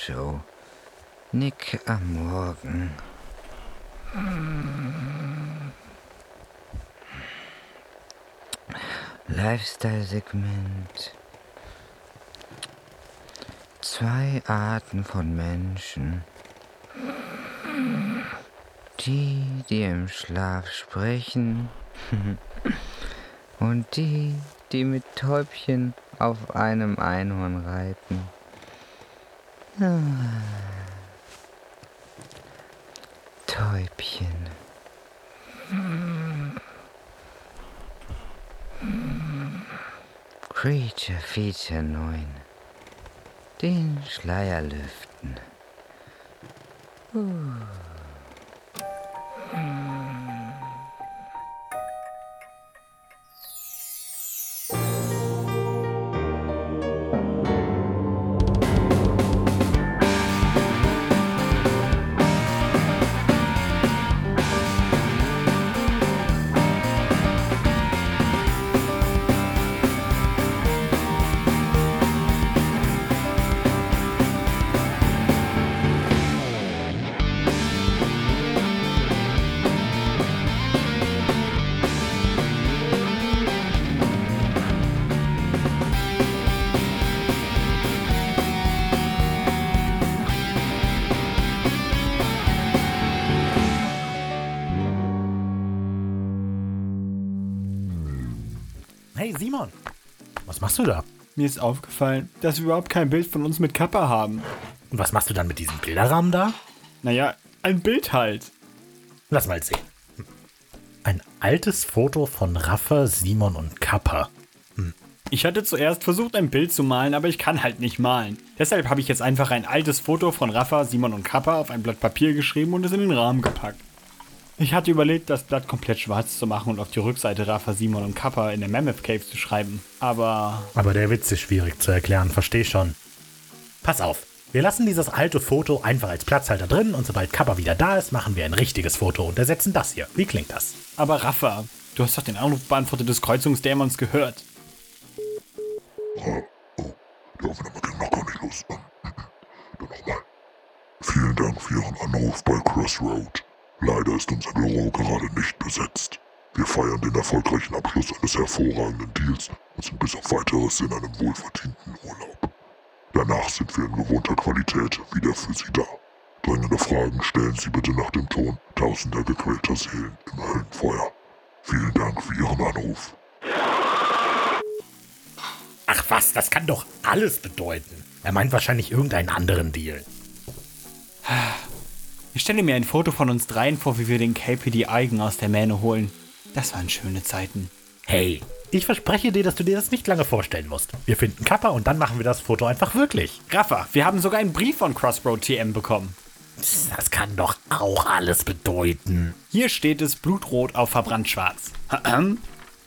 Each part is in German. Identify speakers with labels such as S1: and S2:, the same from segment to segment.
S1: Radioshow. Nick am Morgen. Lifestyle-Segment. Zwei Arten von Menschen. Die, die im Schlaf sprechen. Und die, die mit Täubchen auf einem Einhorn reiten. Täubchen. Creature Feature 9. Den Schleier lüften. Uh.
S2: Was machst du da?
S3: Mir ist aufgefallen, dass wir überhaupt kein Bild von uns mit Kappa haben.
S2: Und was machst du dann mit diesem Bilderrahmen da?
S3: Naja, ein Bild halt.
S2: Lass mal sehen. Hm. Ein altes Foto von Raffa, Simon und Kappa.
S3: Ich hatte zuerst versucht, ein Bild zu malen, aber ich kann halt nicht malen. Deshalb habe ich jetzt einfach ein altes Foto von Rafa, Simon und Kappa auf ein Blatt Papier geschrieben und es in den Rahmen gepackt. Ich hatte überlegt, das Blatt komplett schwarz zu machen und auf die Rückseite Rafa, Simon und Kappa in der Mammoth Cave zu schreiben. Aber
S2: Aber der Witz ist schwierig zu erklären, versteh schon. Pass auf, wir lassen dieses alte Foto einfach als Platzhalter drin und sobald Kappa wieder da ist, machen wir ein richtiges Foto und ersetzen das hier. Wie klingt das?
S3: Aber Rafa, du hast doch den Anrufbeantworter des Kreuzungsdämons gehört.
S4: Die Aufnahme ging noch gar nicht los. Dann nochmal. Vielen Dank für Ihren Anruf bei Crossroad. Leider ist unser Büro gerade nicht besetzt. Wir feiern den erfolgreichen Abschluss eines hervorragenden Deals und sind bis auf weiteres in einem wohlverdienten Urlaub. Danach sind wir in gewohnter Qualität wieder für Sie da. Dringende Fragen stellen Sie bitte nach dem Ton tausender gequälter Seelen im Höllenfeuer. Vielen Dank für Ihren Anruf.
S2: Ach was, das kann doch alles bedeuten. Er meint wahrscheinlich irgendeinen anderen Deal.
S3: Ich stelle mir ein Foto von uns dreien vor, wie wir den KPD Eigen aus der Mähne holen. Das waren schöne Zeiten.
S2: Hey, ich verspreche dir, dass du dir das nicht lange vorstellen musst. Wir finden Kappa und dann machen wir das Foto einfach wirklich.
S3: Rafa, wir haben sogar einen Brief von Crossroad TM bekommen.
S2: Das kann doch auch alles bedeuten.
S3: Hier steht es blutrot auf verbrannt schwarz.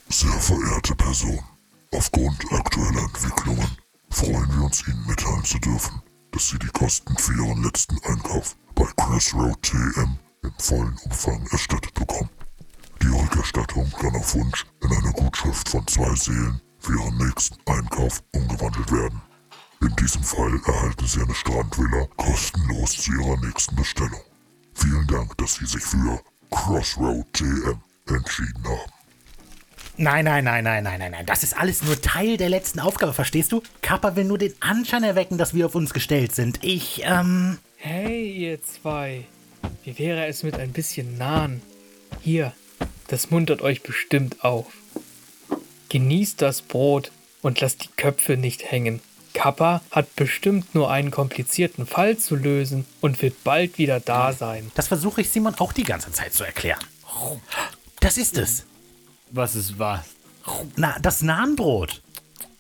S4: Sehr verehrte Person, aufgrund aktueller Entwicklungen freuen wir uns Ihnen mitteilen zu dürfen, dass Sie die Kosten für Ihren letzten Einkauf bei Crossroad TM im vollen Umfang erstattet bekommen. Die Rückerstattung kann auf Wunsch in eine Gutschrift von zwei Seelen für Ihren nächsten Einkauf umgewandelt werden. In diesem Fall erhalten Sie eine Strandvilla kostenlos zu Ihrer nächsten Bestellung. Vielen Dank, dass Sie sich für Crossroad TM entschieden haben.
S2: Nein, nein, nein, nein, nein, nein, nein. Das ist alles nur Teil der letzten Aufgabe, verstehst du? Kappa will nur den Anschein erwecken, dass wir auf uns gestellt sind. Ich, ähm.
S5: Hey, ihr zwei. Wie wäre es mit ein bisschen Nahen? Hier, das muntert euch bestimmt auf. Genießt das Brot und lasst die Köpfe nicht hängen. Kappa hat bestimmt nur einen komplizierten Fall zu lösen und wird bald wieder da sein.
S2: Das versuche ich Simon auch die ganze Zeit zu erklären. Das ist es.
S3: Was ist was?
S2: Na, das Nahenbrot.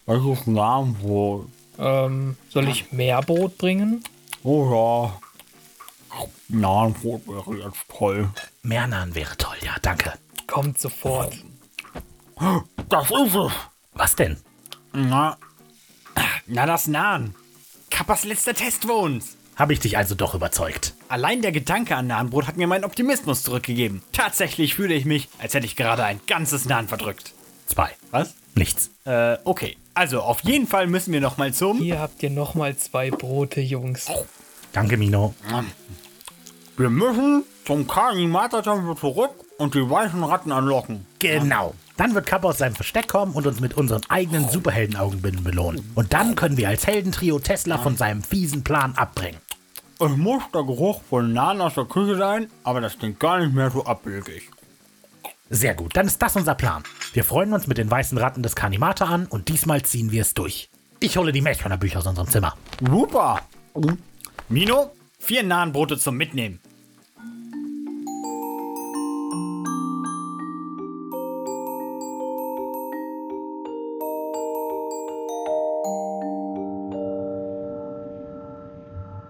S3: Was ist Namenbrot?
S5: Ähm, soll ich mehr Brot bringen?
S3: Oh ja. Nahenbrot wäre jetzt toll.
S2: Mehr Nahen wäre toll, ja, danke.
S5: Kommt sofort.
S3: Das ist es.
S2: Was denn?
S3: Na, na das Nahen. Kappas letzter Test für uns.
S2: Habe ich dich also doch überzeugt?
S3: Allein der Gedanke an Nahenbrot hat mir meinen Optimismus zurückgegeben. Tatsächlich fühle ich mich, als hätte ich gerade ein ganzes Nahen verdrückt.
S2: Zwei.
S3: Was?
S2: Nichts.
S3: Äh, okay. Also, auf jeden Fall müssen wir noch mal zum...
S5: Hier habt ihr nochmal zwei Brote, Jungs.
S2: Danke, Mino.
S3: Wir müssen zum Kanimater-Tempel zurück und die weißen Ratten anlocken.
S2: Genau. Dann wird Kappa aus seinem Versteck kommen und uns mit unseren eigenen Superhelden-Augenbinden belohnen. Und dann können wir als Heldentrio Tesla von seinem fiesen Plan abbringen.
S3: Es muss der Geruch von Nahen aus der Küche sein, aber das klingt gar nicht mehr so abwegig.
S2: Sehr gut, dann ist das unser Plan. Wir freuen uns mit den weißen Ratten des Kanimata an und diesmal ziehen wir es durch. Ich hole die Milchmannerbücher aus unserem Zimmer.
S3: Super. Mino, vier Nahenbrote zum Mitnehmen.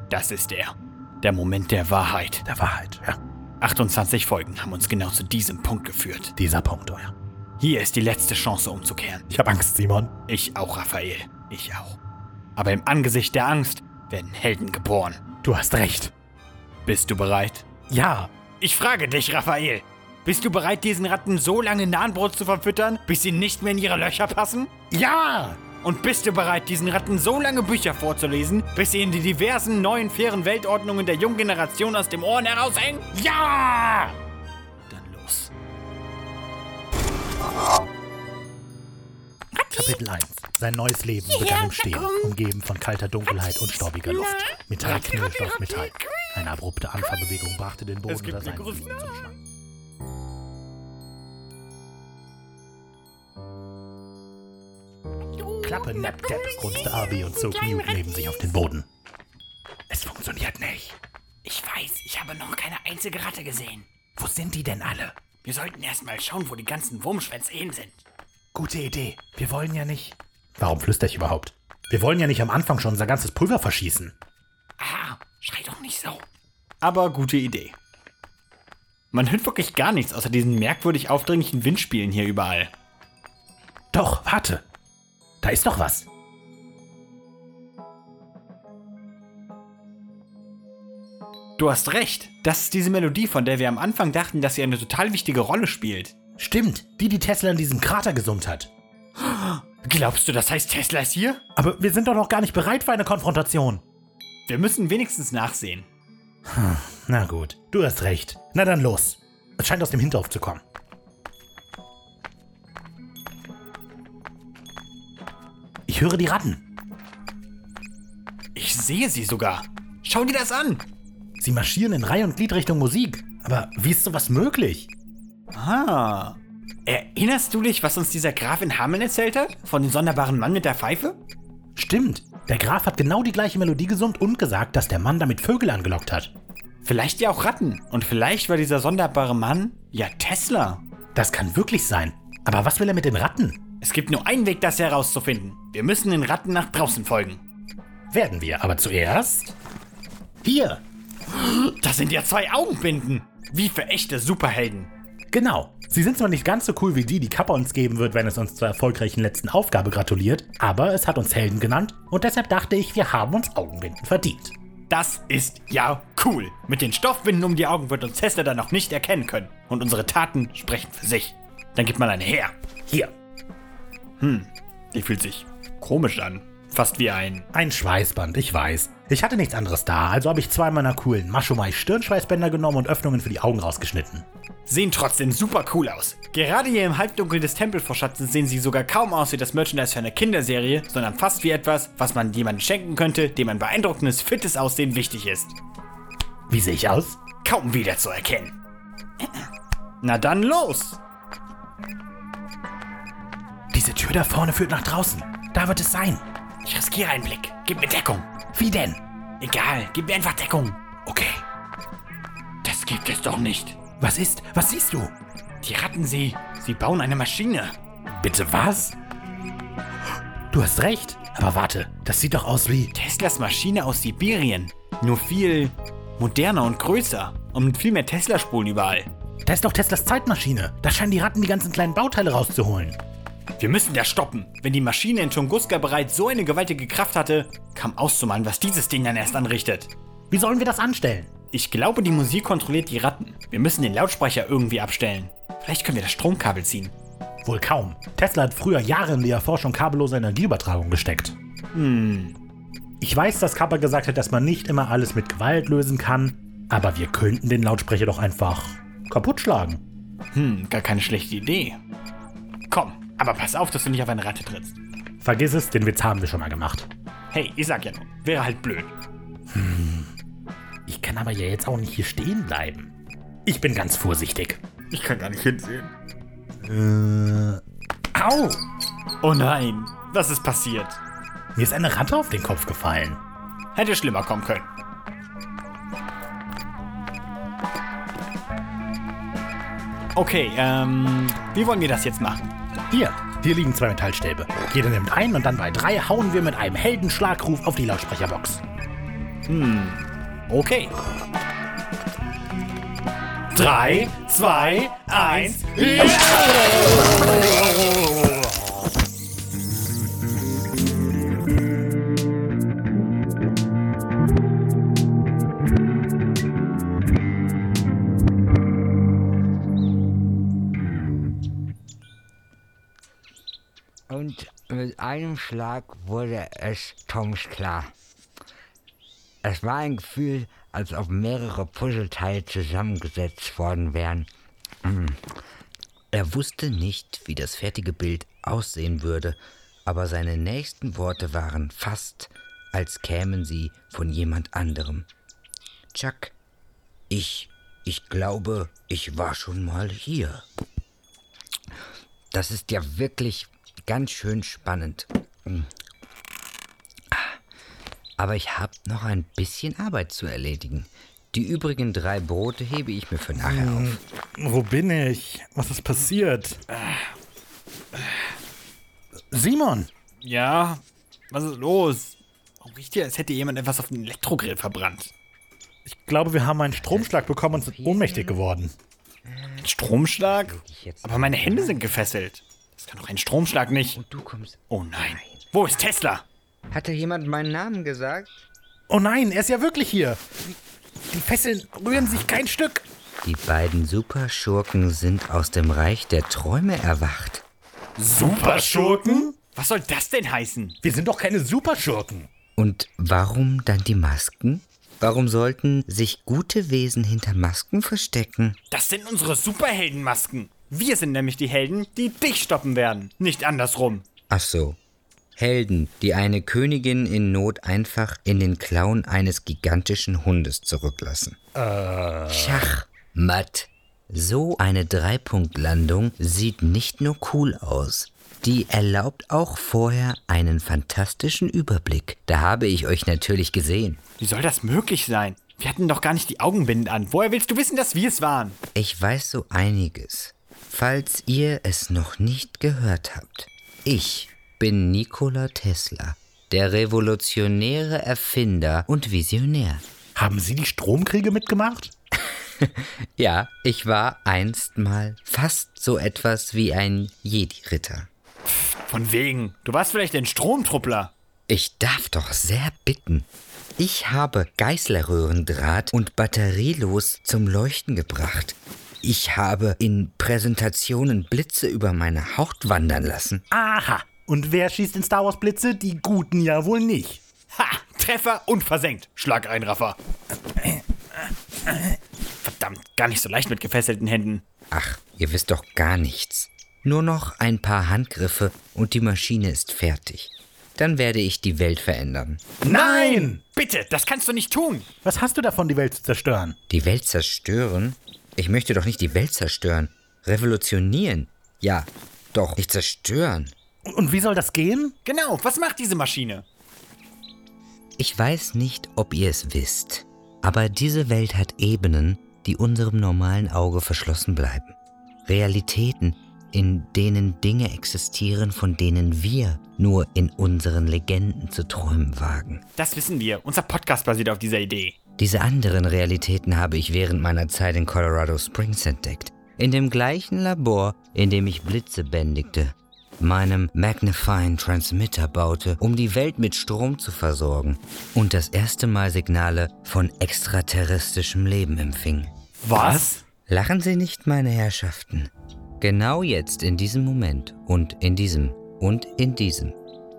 S3: Das ist er. Der Moment der Wahrheit.
S2: Der Wahrheit, ja.
S3: 28 Folgen haben uns genau zu diesem Punkt geführt.
S2: Dieser Punkt, oh ja.
S3: Hier ist die letzte Chance umzukehren.
S2: Ich habe Angst, Simon.
S3: Ich auch, Raphael. Ich auch. Aber im Angesicht der Angst werden Helden geboren.
S2: Du hast recht.
S3: Bist du bereit?
S2: Ja.
S3: Ich frage dich, Raphael. Bist du bereit, diesen Ratten so lange Nahenbrot zu verfüttern, bis sie nicht mehr in ihre Löcher passen?
S2: Ja!
S3: Und bist du bereit, diesen Ratten so lange Bücher vorzulesen, bis sie in die diversen neuen fairen Weltordnungen der jungen Generation aus dem Ohren heraushängen?
S2: Ja!
S3: Dann los.
S2: Kapitel 1. Sein neues Leben begann im Stehen, umgeben von kalter Dunkelheit und staubiger Luft. Metall auf Metall. Eine abrupte Anfahrbewegung brachte den Boden unter
S3: eine
S2: seinen. Füßen zum Schwanken. Klappe, Nap, Depp, grunzte Abi und zog Newt neben sich auf den Boden. Es funktioniert nicht.
S3: Ich weiß, ich habe noch keine einzige Ratte gesehen.
S2: Wo sind die denn alle?
S3: Wir sollten erstmal schauen, wo die ganzen Wurmschwänze hin sind.
S2: Gute Idee. Wir wollen ja nicht. Warum flüster ich überhaupt? Wir wollen ja nicht am Anfang schon unser ganzes Pulver verschießen.
S3: Ah, schrei doch nicht so. Aber gute Idee. Man hört wirklich gar nichts außer diesen merkwürdig aufdringlichen Windspielen hier überall.
S2: Doch, warte. Da ist doch was.
S3: Du hast recht. Das ist diese Melodie, von der wir am Anfang dachten, dass sie eine total wichtige Rolle spielt.
S2: Stimmt, die, die Tesla in diesem Krater gesummt hat.
S3: Glaubst du, das heißt Tesla ist hier?
S2: Aber wir sind doch noch gar nicht bereit für eine Konfrontation.
S3: Wir müssen wenigstens nachsehen.
S2: Na gut, du hast recht. Na dann los. Es scheint aus dem Hinterhof zu kommen. Höre die Ratten.
S3: Ich sehe sie sogar. Schau dir das an.
S2: Sie marschieren in Reihe und Glied Richtung Musik. Aber wie ist sowas möglich?
S3: Ah. Erinnerst du dich, was uns dieser Graf in Hameln erzählt hat? Von dem sonderbaren Mann mit der Pfeife?
S2: Stimmt, der Graf hat genau die gleiche Melodie gesummt und gesagt, dass der Mann damit Vögel angelockt hat.
S3: Vielleicht ja auch Ratten. Und vielleicht war dieser sonderbare Mann ja Tesla.
S2: Das kann wirklich sein. Aber was will er mit den Ratten?
S3: Es gibt nur einen Weg, das herauszufinden. Wir müssen den Ratten nach draußen folgen.
S2: Werden wir, aber zuerst. Hier!
S3: Das sind ja zwei Augenbinden. Wie für echte Superhelden.
S2: Genau. Sie sind zwar nicht ganz so cool wie die, die Kappa uns geben wird, wenn es uns zur erfolgreichen letzten Aufgabe gratuliert, aber es hat uns Helden genannt und deshalb dachte ich, wir haben uns Augenbinden verdient.
S3: Das ist ja cool. Mit den Stoffbinden um die Augen wird uns Tesla dann noch nicht erkennen können. Und unsere Taten sprechen für sich. Dann gibt man eine her.
S2: Hier,
S3: Die fühlt sich komisch an. Fast wie ein.
S2: ein Schweißband, ich weiß. Ich hatte nichts anderes da, also habe ich zwei meiner coolen Maschomai Stirnschweißbänder genommen und Öffnungen für die Augen rausgeschnitten.
S3: Sehen trotzdem super cool aus. Gerade hier im Halbdunkel des Tempelvorschatzens sehen sie sogar kaum aus wie das Merchandise für eine Kinderserie, sondern fast wie etwas, was man jemandem schenken könnte, dem ein beeindruckendes, fittes Aussehen wichtig ist.
S2: Wie sehe ich aus?
S3: Kaum wiederzuerkennen. Na dann los!
S2: Diese Tür da vorne führt nach draußen. Da wird es sein.
S3: Ich riskiere einen Blick. Gib mir Deckung.
S2: Wie denn?
S3: Egal, gib mir einfach Deckung.
S2: Okay.
S3: Das gibt es doch nicht.
S2: Was ist? Was siehst du?
S3: Die Ratten, sie. Sie bauen eine Maschine.
S2: Bitte was? Du hast recht. Aber warte, das sieht doch aus wie.
S3: Teslas Maschine aus Sibirien. Nur viel moderner und größer. Und mit viel mehr Tesla-Spulen überall.
S2: Da ist doch Teslas Zeitmaschine. Da scheinen die Ratten die ganzen kleinen Bauteile rauszuholen.
S3: Wir müssen das stoppen. Wenn die Maschine in Tunguska bereits so eine gewaltige Kraft hatte, kam auszumalen, was dieses Ding dann erst anrichtet.
S2: Wie sollen wir das anstellen?
S3: Ich glaube, die Musik kontrolliert die Ratten. Wir müssen den Lautsprecher irgendwie abstellen. Vielleicht können wir das Stromkabel ziehen.
S2: Wohl kaum. Tesla hat früher Jahre in die Erforschung kabelloser Energieübertragung gesteckt. Hm. Ich weiß, dass Kappa gesagt hat, dass man nicht immer alles mit Gewalt lösen kann, aber wir könnten den Lautsprecher doch einfach kaputt schlagen.
S3: Hm, gar keine schlechte Idee. Komm, aber pass auf, dass du nicht auf eine Ratte trittst.
S2: Vergiss es, den Witz haben wir schon mal gemacht.
S3: Hey, ich sag ja nur, wäre halt blöd.
S2: Ich kann aber ja jetzt auch nicht hier stehen bleiben. Ich bin ganz vorsichtig.
S3: Ich kann gar nicht hinsehen.
S2: Au!
S3: Oh nein, was ist passiert?
S2: Mir ist eine Ratte auf den Kopf gefallen.
S3: Hätte schlimmer kommen können. Okay, ähm, wie wollen wir das jetzt machen?
S2: Hier, hier liegen zwei Metallstäbe. Jeder nimmt einen und dann bei drei hauen wir mit einem Heldenschlagruf auf die Lautsprecherbox.
S3: Okay. Drei, zwei, eins.
S1: Und einem Schlag wurde es Toms klar. Es war ein Gefühl, als ob mehrere Puzzleteile zusammengesetzt worden wären. Er wusste nicht, wie das fertige Bild aussehen würde, aber seine nächsten Worte waren fast, als kämen sie von jemand anderem. Chuck, ich, ich glaube, ich war schon mal hier. Das ist ja wirklich ganz schön spannend. Mm. Aber ich habe noch ein bisschen Arbeit zu erledigen. Die übrigen drei Brote hebe ich mir für nachher auf.
S2: Wo bin ich? Was ist passiert? Simon!
S3: Ja, was ist los? Warum riecht hier, als hätte jemand etwas auf den Elektrogrill verbrannt?
S2: Ich glaube, wir haben einen Stromschlag bekommen und sind ohnmächtig geworden.
S3: Ein Stromschlag? Aber meine Hände sind gefesselt. Das kann doch ein Stromschlag nicht.
S1: Du kommst.
S3: Oh nein. Wo ist Tesla?
S1: Hatte jemand meinen Namen gesagt?
S2: Oh nein, er ist ja wirklich hier. Die Fesseln rühren sich kein Stück.
S1: Die beiden Superschurken sind aus dem Reich der Träume erwacht.
S3: Superschurken? Was soll das denn heißen?
S2: Wir sind doch keine Superschurken.
S1: Und warum dann die Masken? Warum sollten sich gute Wesen hinter Masken verstecken?
S3: Das sind unsere Superheldenmasken. Wir sind nämlich die Helden, die dich stoppen werden. Nicht andersrum.
S1: Ach so. Helden, die eine Königin in Not einfach in den Klauen eines gigantischen Hundes zurücklassen. Schach, Matt. So eine Dreipunktlandung sieht nicht nur cool aus. Die erlaubt auch vorher einen fantastischen Überblick. Da habe ich euch natürlich gesehen.
S3: Wie soll das möglich sein? Wir hatten doch gar nicht die Augenbinden an. Woher willst du wissen, dass wir es waren?
S1: Ich weiß so einiges. Falls ihr es noch nicht gehört habt. Ich bin Nikola Tesla, der revolutionäre Erfinder und Visionär.
S2: Haben Sie die Stromkriege mitgemacht?
S1: Ja, ich war einst mal fast so etwas wie ein Jedi-Ritter.
S3: Von wegen. Du warst vielleicht ein Stromtruppler.
S1: Ich darf doch sehr bitten. Ich habe Geißlerröhrendraht und batterielos zum Leuchten gebracht. Ich habe in Präsentationen Blitze über meine Haut wandern lassen.
S2: Aha. Und wer schießt in Star Wars Blitze? Die Guten ja wohl nicht.
S3: Ha! Treffer und versenkt. Schlageinraffer. Verdammt, gar nicht so leicht mit gefesselten Händen.
S1: Ach, ihr wisst doch gar nichts. Nur noch ein paar Handgriffe und die Maschine ist fertig. Dann werde ich die Welt verändern.
S2: Nein!
S3: Bitte, das kannst du nicht tun.
S2: Was hast du davon, die Welt zu zerstören?
S1: Die Welt zerstören? Ich möchte doch nicht die Welt zerstören. Revolutionieren. Ja, doch, nicht zerstören.
S2: Und wie soll das gehen?
S3: Genau, was macht diese Maschine?
S1: Ich weiß nicht, ob ihr es wisst, aber diese Welt hat Ebenen, die unserem normalen Auge verschlossen bleiben. Realitäten, in denen Dinge existieren, von denen wir nur in unseren Legenden zu träumen wagen.
S3: Das wissen wir. Unser Podcast basiert auf dieser Idee.
S1: Diese anderen Realitäten habe ich während meiner Zeit in Colorado Springs entdeckt. In dem gleichen Labor, in dem ich Blitze bändigte, meinem Magnifying Transmitter baute, um die Welt mit Strom zu versorgen und das erste Mal Signale von extraterrestrischem Leben empfing.
S3: Was?
S1: Lachen Sie nicht, meine Herrschaften. Genau jetzt, in diesem Moment und in diesem und in diesem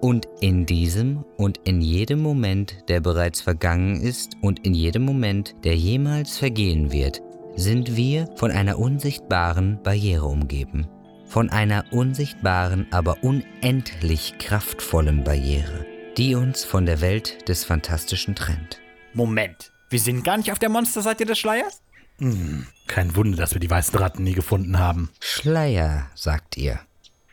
S1: und in diesem und in jedem Moment, der bereits vergangen ist und in jedem Moment, der jemals vergehen wird, sind wir von einer unsichtbaren Barriere umgeben. Von einer unsichtbaren, aber unendlich kraftvollen Barriere, die uns von der Welt des Fantastischen trennt.
S3: Moment, wir sind gar nicht auf der Monsterseite des Schleiers?
S2: Kein Wunder, dass wir die weißen Ratten nie gefunden haben.
S1: Schleier, sagt ihr.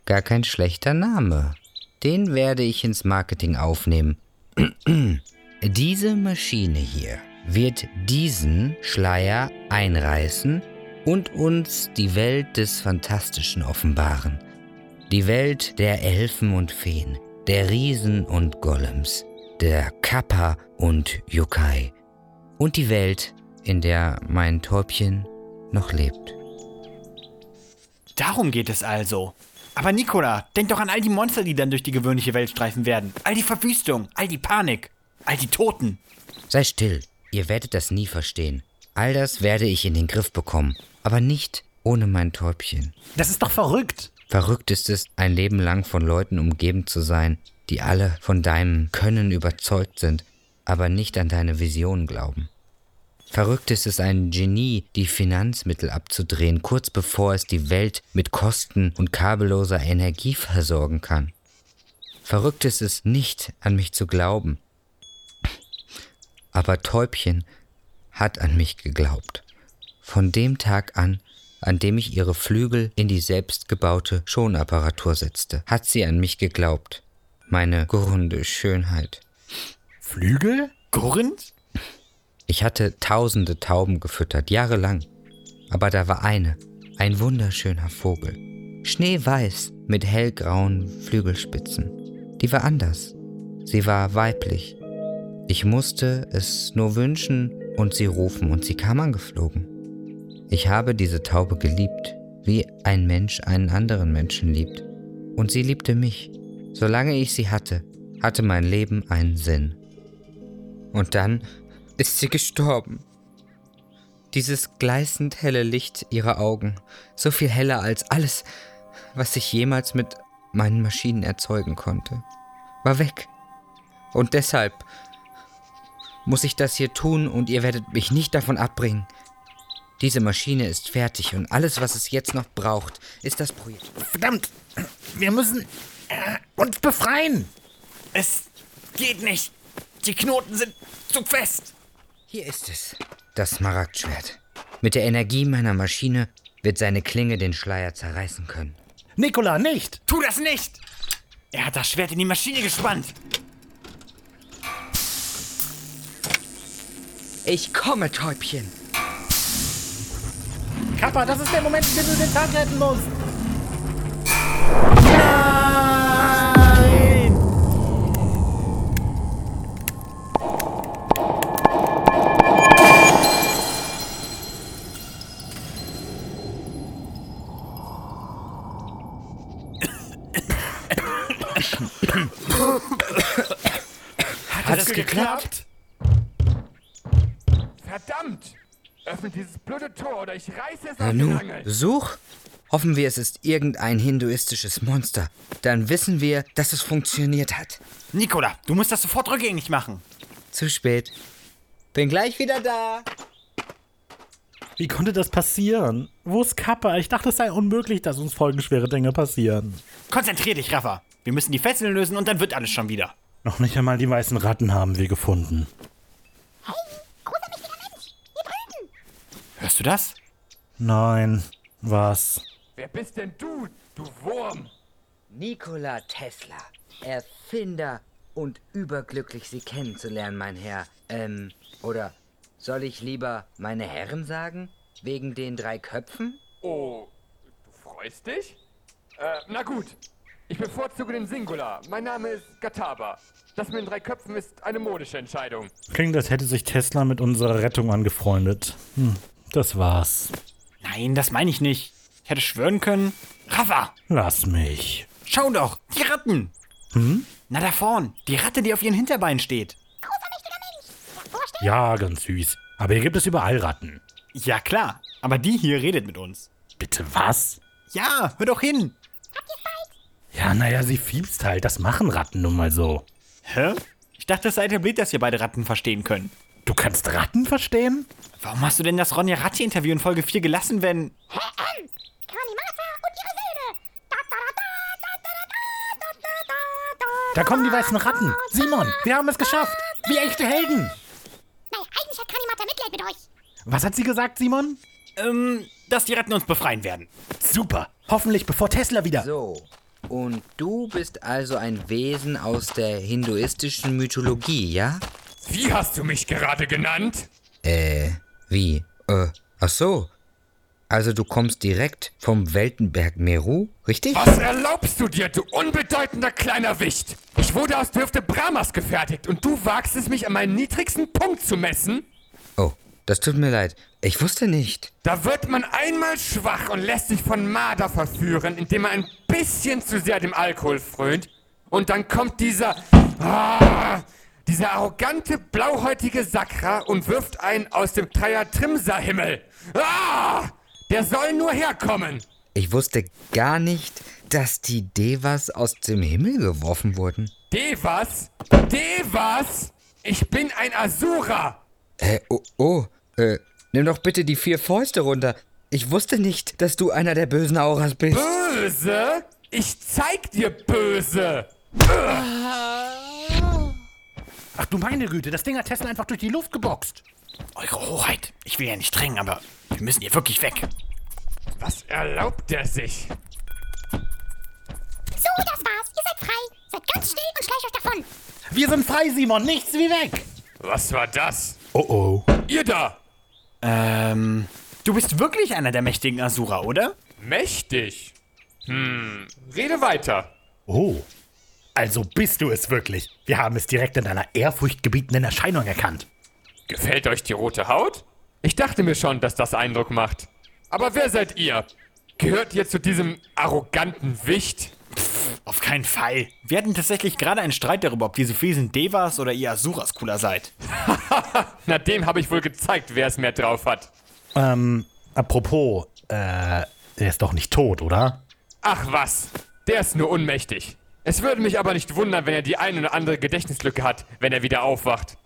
S1: Gar kein schlechter Name. Den werde ich ins Marketing aufnehmen. Diese Maschine hier wird diesen Schleier einreißen und uns die Welt des Fantastischen offenbaren. Die Welt der Elfen und Feen, der Riesen und Golems, der Kappa und Yokai und die Welt, in der mein Täubchen noch lebt.
S3: Darum geht es also. Aber Nikola, denk doch an all die Monster, die dann durch die gewöhnliche Welt streifen werden. All die Verwüstung, all die Panik, all die Toten.
S1: Sei still, ihr werdet das nie verstehen. All das werde ich in den Griff bekommen, aber nicht ohne mein Täubchen.
S2: Das ist doch verrückt.
S1: Verrückt ist es, ein Leben lang von Leuten umgeben zu sein, die alle von deinem Können überzeugt sind, aber nicht an deine Vision glauben. Verrückt ist es, ein Genie die Finanzmittel abzudrehen, kurz bevor es die Welt mit Kosten und kabelloser Energie versorgen kann. Verrückt ist es, nicht an mich zu glauben. Aber Täubchen hat an mich geglaubt. Von dem Tag an, an dem ich ihre Flügel in die selbstgebaute Schonapparatur setzte, hat sie an mich geglaubt. Meine gurrende Schönheit.
S2: Flügel?
S3: Gurrend?
S1: Ich hatte tausende Tauben gefüttert, jahrelang. Aber da war eine, ein wunderschöner Vogel. Schneeweiß mit hellgrauen Flügelspitzen. Die war anders. Sie war weiblich. Ich musste es nur wünschen und sie rufen und sie kam angeflogen. Ich habe diese Taube geliebt, wie ein Mensch einen anderen Menschen liebt. Und sie liebte mich. Solange ich sie hatte, hatte mein Leben einen Sinn. Und dann ist sie gestorben. Dieses gleißend helle Licht ihrer Augen, so viel heller als alles, was ich jemals mit meinen Maschinen erzeugen konnte, war weg. Und deshalb muss ich das hier tun und ihr werdet mich nicht davon abbringen. Diese Maschine ist fertig und alles, was es jetzt noch braucht, ist das Projekt.
S2: Verdammt! Wir müssen äh, uns befreien.
S3: Es geht nicht. Die Knoten sind zu fest.
S1: Hier ist es, das Smaragdschwert. Mit der Energie meiner Maschine wird seine Klinge den Schleier zerreißen können.
S2: Nikola, nicht!
S3: Tu das nicht! Er hat das Schwert in die Maschine gespannt.
S1: Ich komme, Täubchen.
S2: Kappa, das ist der Moment, in dem du den Tag retten musst.
S3: Hat, es geklappt?
S6: Verdammt! Öffnet dieses blöde Tor oder ich reiße es
S1: Na
S6: aus den
S1: such. Hoffen wir, es ist irgendein hinduistisches Monster. Dann wissen wir, dass es funktioniert hat.
S3: Nikola, du musst das sofort rückgängig machen.
S1: Zu spät. Bin gleich wieder da.
S2: Wie konnte das passieren? Wo ist Kappa? Ich dachte, es sei unmöglich, dass uns folgenschwere Dinge passieren.
S3: Konzentrier dich, Rafa. Wir müssen die Fesseln lösen und dann wird alles schon wieder.
S2: Noch nicht einmal die weißen Ratten haben wir gefunden.
S3: Hörst du das?
S2: Nein. Was?
S6: Wer bist denn du, du Wurm?
S1: Nikola Tesla, Erfinder und überglücklich, Sie kennenzulernen, mein Herr. Ähm, oder soll ich lieber meine Herren sagen? Wegen den drei Köpfen?
S6: Oh, du freust dich? Äh, na gut. Ich bevorzuge den Singular. Mein Name ist Gataba. Das mit den drei Köpfen ist eine modische Entscheidung.
S2: Klingt, als hätte sich Tesla mit unserer Rettung angefreundet. Hm, das war's.
S3: Nein, das meine ich nicht. Ich hätte schwören können. Rafa,
S2: Lass mich.
S3: schau doch, die Ratten.
S2: Hm?
S3: Na da vorn, die Ratte, die auf ihren Hinterbeinen steht.
S2: Ja, ganz süß. Aber hier gibt es überall Ratten.
S3: Ja klar, aber die hier redet mit uns.
S2: Bitte was?
S3: Ja, hör doch hin.
S2: Ja, naja, sie fiebst halt. Das machen Ratten nun mal so.
S3: Hä? Ich dachte, es sei etabliert, dass wir beide Ratten verstehen können.
S2: Du kannst Ratten verstehen?
S3: Warum hast du denn das Ronja Ratti-Interview in Folge 4 gelassen, wenn.
S7: Hör an! Kalimata und ihre Söhne! Da, da, da, da
S2: kommen die weißen Ratten! Simon, wir haben es geschafft! Wie echte Helden!
S7: Naja, eigentlich hat Kalimata Mitleid mit euch!
S2: Was hat sie gesagt, Simon?
S3: Ähm, dass die Ratten uns befreien werden.
S2: Super! Hoffentlich bevor Tesla wieder.
S1: So, und du bist also ein Wesen aus der hinduistischen Mythologie, ja?
S6: Wie hast du mich gerade genannt?
S1: Äh, wie? Äh, ach so. Also du kommst direkt vom Weltenberg Meru, richtig?
S6: Was erlaubst du dir, du unbedeutender kleiner Wicht? Ich wurde aus der Hüfte Brahmas gefertigt und du wagst es, mich an meinen niedrigsten Punkt zu messen?
S1: Das tut mir leid. Ich wusste nicht.
S6: Da wird man einmal schwach und lässt sich von Marder verführen, indem man ein bisschen zu sehr dem Alkohol frönt. Und dann kommt dieser. Ah, dieser arrogante, blauhäutige Sakra und wirft einen aus dem Dreier-Trimser-Himmel. Ah! Der soll nur herkommen!
S1: Ich wusste gar nicht, dass die Devas aus dem Himmel geworfen wurden.
S6: Devas? Devas? Ich bin ein Asura!
S1: Äh, oh, oh, äh, nimm doch bitte die vier Fäuste runter. Ich wusste nicht, dass du einer der bösen Auras bist.
S6: Böse? Ich zeig dir böse!
S2: Ach du meine Güte, das Ding hat Tesla einfach durch die Luft geboxt.
S3: Eure Hoheit, ich will ja nicht drängen, aber wir müssen hier wirklich weg.
S6: Was erlaubt der sich?
S7: So, das war's. Ihr seid frei. Seid ganz still und schleicht euch davon.
S2: Wir sind frei, Simon. Nichts wie weg.
S6: Was war das?
S2: Oh oh.
S6: Ihr da!
S3: Ähm, du bist wirklich einer der mächtigen Asura, oder?
S6: Mächtig. Hm, rede weiter.
S2: Oh. Also bist du es wirklich. Wir haben es direkt in deiner ehrfurchtgebietenden Erscheinung erkannt.
S6: Gefällt euch die rote Haut? Ich dachte mir schon, dass das Eindruck macht. Aber wer seid ihr? Gehört ihr zu diesem arroganten Wicht?
S3: Auf keinen Fall. Wir hatten tatsächlich gerade einen Streit darüber, ob diese fiesen Devas oder ihr Asuras cooler seid.
S6: Na, dem habe ich wohl gezeigt, wer es mehr drauf hat.
S2: Ähm, apropos, äh, der ist doch nicht tot, oder?
S6: Ach was, der ist nur unmächtig. Es würde mich aber nicht wundern, wenn er die eine oder andere Gedächtnislücke hat, wenn er wieder aufwacht.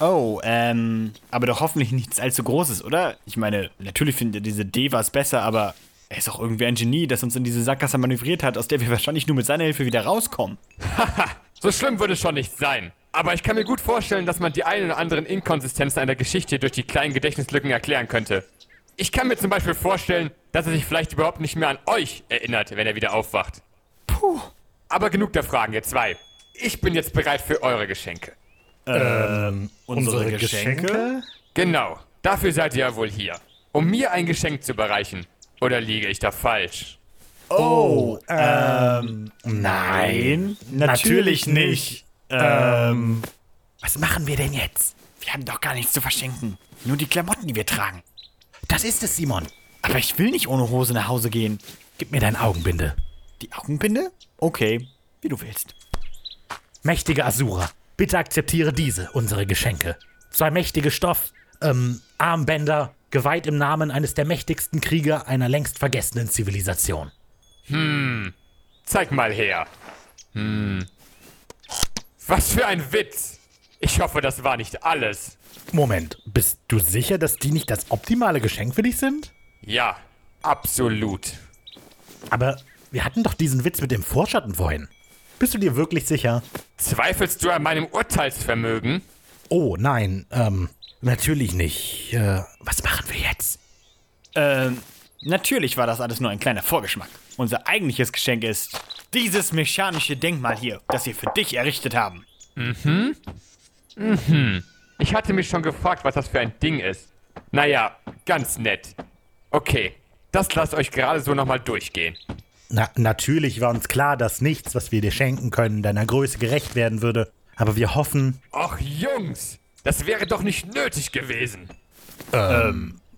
S3: Oh, ähm, aber doch hoffentlich nichts allzu Großes, oder? Ich meine, natürlich findet ihr diese Devas besser, aber er ist auch irgendwie ein Genie, das uns in diese Sackgasse manövriert hat, aus der wir wahrscheinlich nur mit seiner Hilfe wieder rauskommen.
S6: Haha, so schlimm würde es schon nicht sein. Aber ich kann mir gut vorstellen, dass man die ein oder anderen Inkonsistenzen einer Geschichte durch die kleinen Gedächtnislücken erklären könnte. Ich kann mir zum Beispiel vorstellen, dass er sich vielleicht überhaupt nicht mehr an euch erinnert, wenn er wieder aufwacht. Puh. Aber genug der Fragen, ihr zwei. Ich bin jetzt bereit für eure Geschenke.
S2: Ähm, unsere, Geschenke?
S6: Genau, dafür seid ihr ja wohl hier. Um mir ein Geschenk zu überreichen. Oder liege ich da falsch?
S2: Oh, ähm, nein, natürlich nicht. Ähm, was machen wir denn jetzt?
S3: Wir haben doch gar nichts zu verschenken. Nur die Klamotten, die wir tragen.
S2: Das ist es, Simon.
S3: Aber ich will nicht ohne Hose nach Hause gehen.
S2: Gib mir dein Augenbinde.
S3: Die Augenbinde? Okay, wie du willst.
S2: Mächtige Asura, bitte akzeptiere diese, unsere Geschenke. Zwei mächtige Stoff, ähm, Armbänder, geweiht im Namen eines der mächtigsten Krieger einer längst vergessenen Zivilisation.
S6: Zeig mal her. Hm. Was für ein Witz. Ich hoffe, das war nicht alles.
S2: Moment, bist du sicher, dass die nicht das optimale Geschenk für dich sind?
S6: Ja, absolut.
S2: Aber wir hatten doch diesen Witz mit dem Vorschatten vorhin. Bist du dir wirklich sicher?
S6: Zweifelst du an meinem Urteilsvermögen?
S2: Oh, nein, ähm, natürlich nicht. Äh, was machen wir jetzt?
S3: Ähm, natürlich war das alles nur ein kleiner Vorgeschmack. Unser eigentliches Geschenk ist dieses mechanische Denkmal hier, das wir für dich errichtet haben.
S6: Ich hatte mich schon gefragt, was das für ein Ding ist. Naja, ganz nett. Okay, das lasst euch gerade so nochmal durchgehen.
S2: Na, natürlich war uns klar, dass nichts, was wir dir schenken können, deiner Größe gerecht werden würde. Aber wir hoffen.
S6: Och Jungs, das wäre doch nicht nötig gewesen.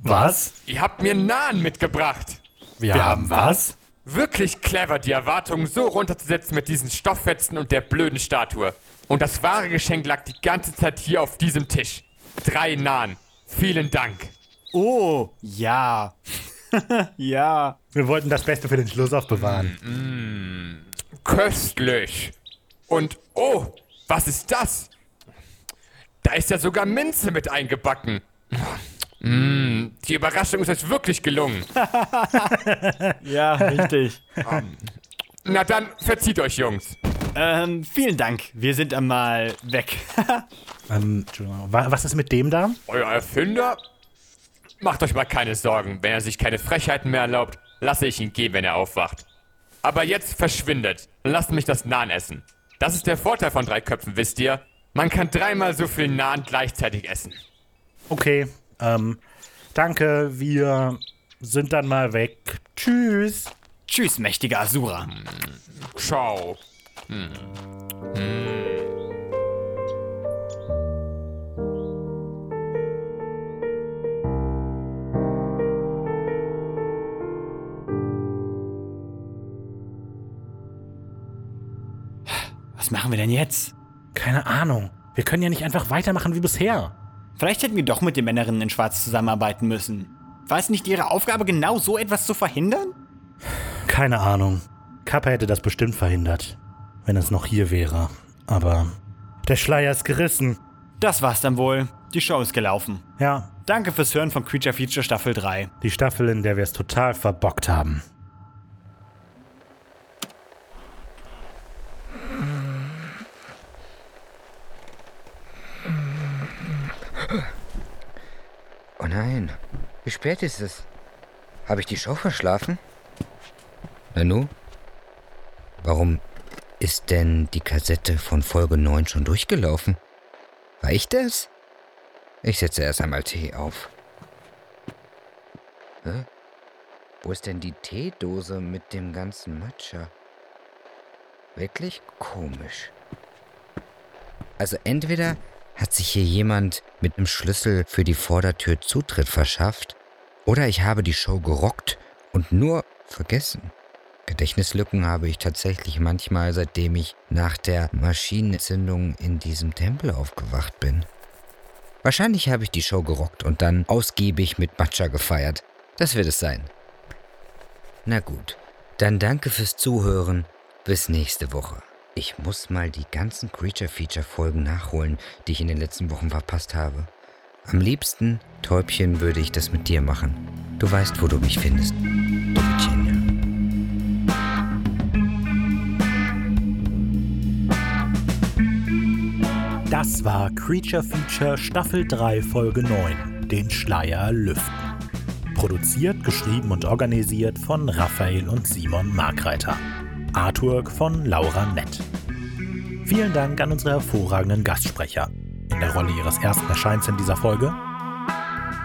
S2: Was?
S6: Ihr habt mir Nahen mitgebracht.
S2: Wir, haben was?
S6: Wirklich clever, die Erwartungen so runterzusetzen mit diesen Stofffetzen und der blöden Statue. Und das wahre Geschenk lag die ganze Zeit hier auf diesem Tisch. Drei Nahen. Vielen Dank.
S3: Oh, ja. Ja.
S2: Wir wollten das Beste für den Schluss aufbewahren.
S6: Köstlich. Und oh, was ist das? Da ist ja sogar Minze mit eingebacken. Mm, die Überraschung ist euch wirklich gelungen.
S3: Ja, richtig.
S6: Na dann, verzieht euch, Jungs.
S3: ähm, vielen Dank. Wir sind einmal weg.
S2: Ähm, Entschuldigung, wa- was ist mit dem da?
S6: Euer Erfinder? Macht euch mal keine Sorgen. Wenn er sich keine Frechheiten mehr erlaubt, lasse ich ihn gehen, wenn er aufwacht. Aber jetzt verschwindet und lasst mich das Naan essen. Das ist der Vorteil von drei Köpfen, wisst ihr? Man kann dreimal so viel Naan gleichzeitig essen.
S2: Okay, ähm, danke, wir sind dann mal weg. Tschüss.
S3: Tschüss, mächtiger Asura.
S6: Ciao.
S3: Was machen wir denn jetzt?
S2: Keine Ahnung. Wir können ja nicht einfach weitermachen wie bisher.
S3: Vielleicht hätten wir doch mit den Männerinnen in Schwarz zusammenarbeiten müssen. War es nicht ihre Aufgabe, genau so etwas zu verhindern?
S2: Keine Ahnung. Kappa hätte das bestimmt verhindert, wenn es noch hier wäre. Aber der Schleier ist gerissen.
S3: Das war's dann wohl. Die Show ist gelaufen.
S2: Ja,
S3: Danke fürs Hören von Creature Feature Staffel 3.
S2: die Staffel, in der wir es total verbockt haben.
S1: Nein, wie spät ist es? Habe ich die Show verschlafen? Nanu? Warum ist denn die Kassette von Folge 9 schon durchgelaufen? War ich das? Ich setze erst einmal Tee auf. Hä? Wo ist denn die Teedose mit dem ganzen Matcha? Wirklich komisch. Also entweder hat sich hier jemand mit einem Schlüssel für die Vordertür Zutritt verschafft, oder ich habe die Show gerockt und nur vergessen. Gedächtnislücken habe ich tatsächlich manchmal, seitdem ich nach der Maschinenentzündung in diesem Tempel aufgewacht bin. Wahrscheinlich habe ich die Show gerockt und dann ausgiebig mit Matcha gefeiert. Das wird es sein. Na gut, dann danke fürs Zuhören. Bis nächste Woche. Ich muss mal die ganzen Creature-Feature-Folgen nachholen, die ich in den letzten Wochen verpasst habe. Am liebsten, Täubchen, würde ich das mit dir machen. Du weißt, wo du mich findest.
S2: Das war Creature Feature Staffel 3 Folge 9, den Schleier lüften. Produziert, geschrieben und organisiert von Raphael und Simon Markreiter. Artwork von Laura Nett. Vielen Dank an unsere hervorragenden Gastsprecher. In der Rolle ihres ersten Erscheins in dieser Folge.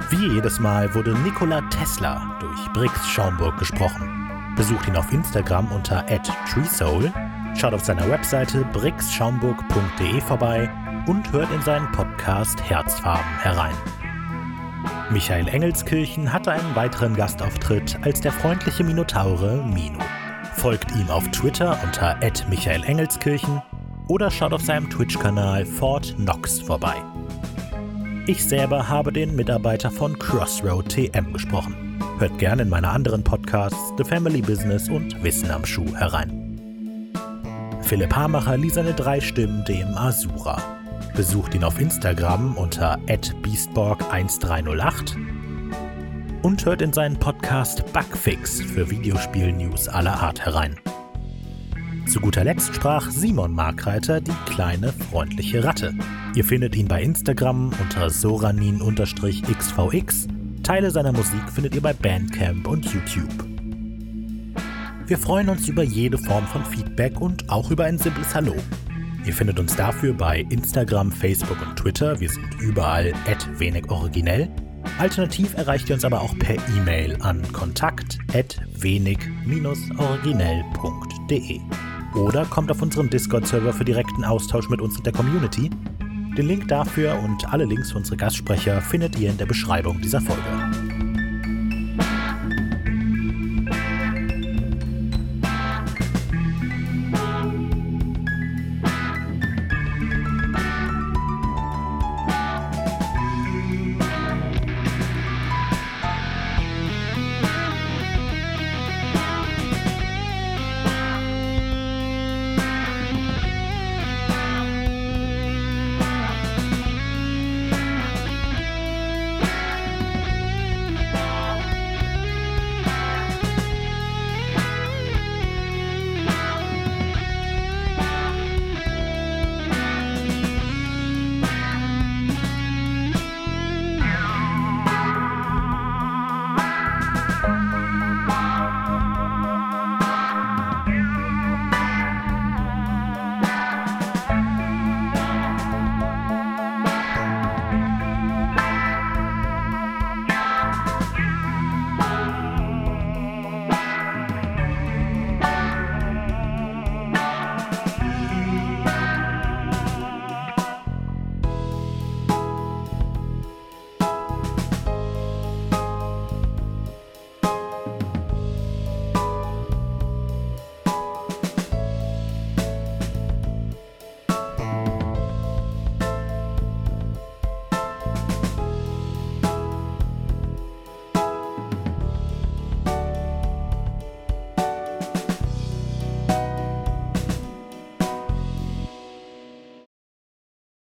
S2: Wie jedes Mal wurde Nikola Tesla durch Brix Schaumburg gesprochen. Besucht ihn auf Instagram unter @treesoul, schaut auf seiner Webseite brixschaumburg.de vorbei und hört in seinen Podcast Herzfarben herein. Michael Engelskirchen hatte einen weiteren Gastauftritt als der freundliche Minotaure Mino. Folgt ihm auf Twitter unter Michael Engelskirchen oder schaut auf seinem Twitch-Kanal Fort Knox vorbei. Ich selber habe den Mitarbeiter von Crossroad TM gesprochen. Hört gerne in meine anderen Podcasts The Family Business und Wissen am Schuh herein. Philipp Hamacher ließ seine drei Stimmen dem Asura. Besucht ihn auf Instagram unter beastborg1308 und hört in seinen Podcast Bugfix für Videospiel-News aller Art herein. Zu guter Letzt sprach Simon Markreiter die kleine freundliche Ratte. Ihr findet ihn bei Instagram unter soranin-xvx. Teile seiner Musik findet ihr bei Bandcamp und YouTube. Wir freuen uns über jede Form von Feedback und auch über ein simples Hallo. Ihr findet uns dafür bei Instagram, Facebook und Twitter. Wir sind überall wenig originell. Alternativ erreicht ihr uns aber auch per E-Mail an kontakt wenig-originell.de oder kommt auf unseren Discord-Server für direkten Austausch mit uns und der Community. Den Link dafür und alle Links für unsere Gastsprecher findet ihr in der Beschreibung dieser Folge.